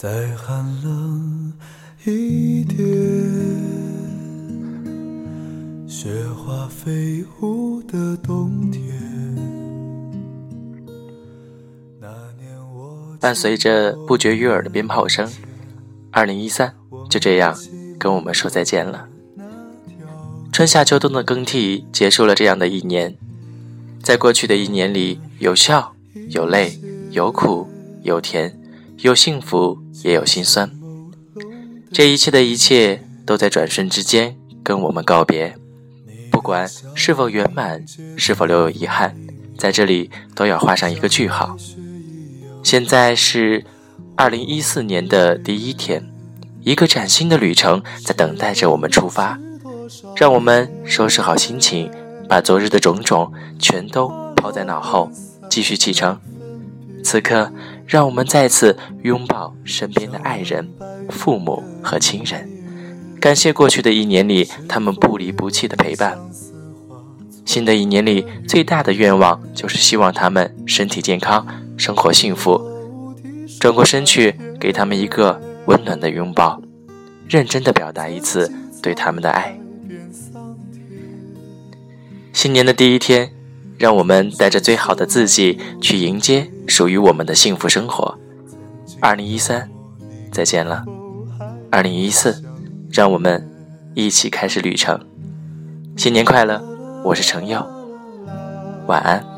再寒冷一点，雪花飞舞的冬天。伴随着不绝于耳的鞭炮声，二零一三就这样跟我们说再见了。春夏秋冬的更替结束了这样的一年，在过去的一年里，有笑，有泪，有苦，有甜，有幸福，也有心酸。这一切的一切都在转瞬之间跟我们告别，不管是否圆满，是否留有遗憾，在这里都要画上一个句号。现在是二零一四年的第一天，一个崭新的旅程在等待着我们出发。让我们收拾好心情，把昨日的种种全都抛在脑后，继续启程。此刻，让我们再次拥抱身边的爱人、父母和亲人，感谢过去的一年里他们不离不弃的陪伴。新的一年里，最大的愿望就是希望他们身体健康。生活幸福，转过身去，给他们一个温暖的拥抱，认真的表达一次对他们的爱。新年的第一天，让我们带着最好的自己去迎接属于我们的幸福生活。二零一三，再见了。二零一四，让我们一起开始旅程。新年快乐！我是程佑，晚安。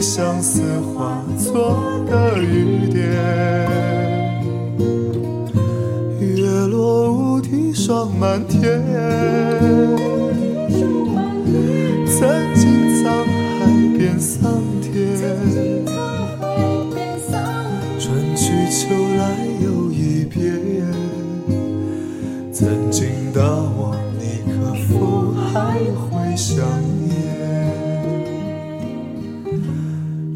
相思化作的雨点，月落乌啼霜满天。曾经